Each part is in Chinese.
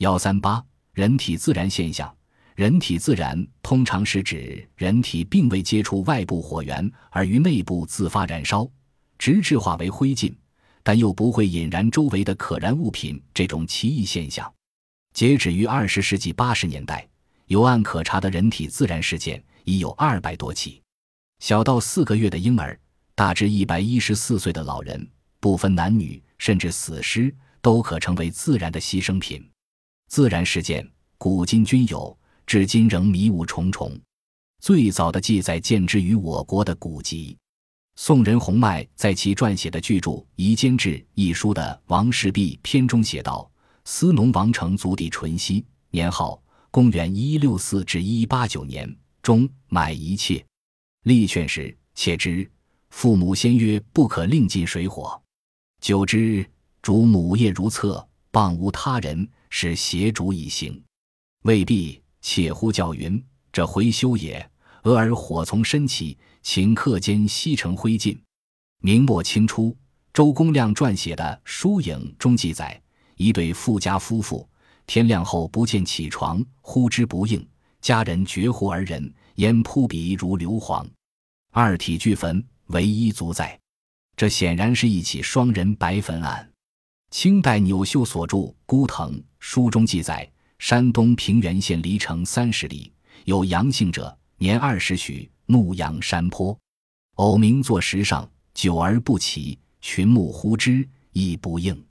幺三八人体自然现象，人体自然通常是指人体并未接触外部火源而于内部自发燃烧，直至化为灰烬，但又不会引燃周围的可燃物品这种奇异现象。截止于二十世纪八十年代，有案可查的人体自燃事件已有二百多起。小到四个月的婴儿，大至一百一十四岁的老人，不分男女，甚至死尸都可成为自然的牺牲品。自然事件古今均有，至今仍迷雾重重。最早的记载见之于我国的古籍。宋人洪迈在其撰写的巨著《夷坚志》一书的《王氏璧》篇中写道：“司农王成族弟淳熙，年号公元一六四至一八九年，中买一切。”立劝时，切之。父母先曰：“不可令进水火。”久之，主母业如厕，谤无他人，是邪主以行。未必，且呼叫云：“这回修也。”俄而火从身起，顷刻间熄成灰烬。明末清初，周公亮撰写的《疏影》中记载：一对富家夫妇，天亮后不见起床，呼之不应，家人绝户而人。烟扑鼻如硫磺，二体俱焚，唯一足在。这显然是一起双人白坟案。清代纽秀所著《孤藤》书中记载：山东平原县离城三十里，有阳性者，年二十许，怒仰山坡，偶鸣坐石上，久而不起，群目呼之，亦不应。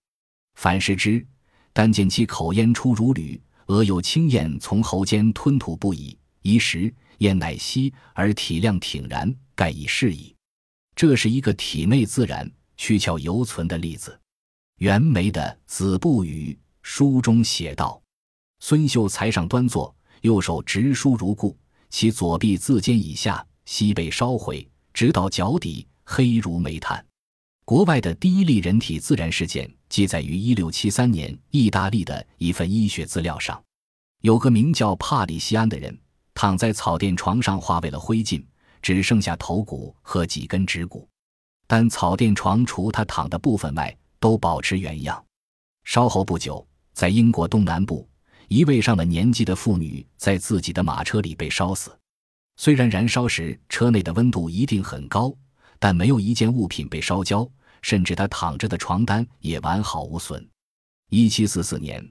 反视之，但见其口烟出如缕，额有青焰从喉间吞吐不已，一时。燕乃息，而体量挺然，盖已适矣。这是一个体内自然躯壳犹存的例子。袁枚的《子不语》书中写道：“孙秀才上端坐，右手执书如故，其左臂自肩以下，膝被烧毁，直到脚底，黑如煤炭。”国外的第一例人体自燃事件记载于1673年意大利的一份医学资料上，有个名叫帕里西安的人。躺在草垫床上，化为了灰烬，只剩下头骨和几根指骨，但草垫床除他躺的部分外，都保持原样。稍后不久，在英国东南部，一位上了年纪的妇女在自己的马车里被烧死。虽然燃烧时车内的温度一定很高，但没有一件物品被烧焦，甚至她躺着的床单也完好无损。一七四四年。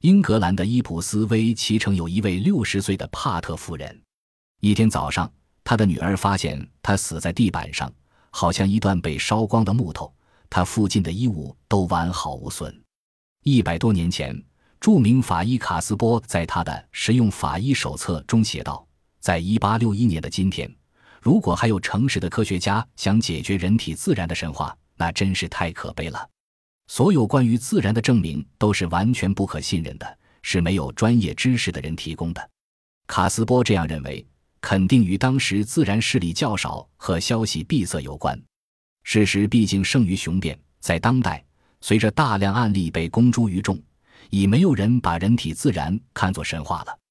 英格兰的伊普斯威奇城有一位六十岁的帕特夫人。一天早上，他的女儿发现他死在地板上，好像一段被烧光的木头。他附近的衣物都完好无损。一百多年前，著名法医卡斯波在他的《实用法医手册》中写道：“在一八六一年的今天，如果还有诚实的科学家想解决人体自然的神话，那真是太可悲了。”所有关于自然的证明都是完全不可信任的，是没有专业知识的人提供的。卡斯波这样认为，肯定与当时自然势力较少和消息闭塞有关。事实毕竟胜于雄辩，在当代，随着大量案例被公诸于众，已没有人把人体自然看作神话了。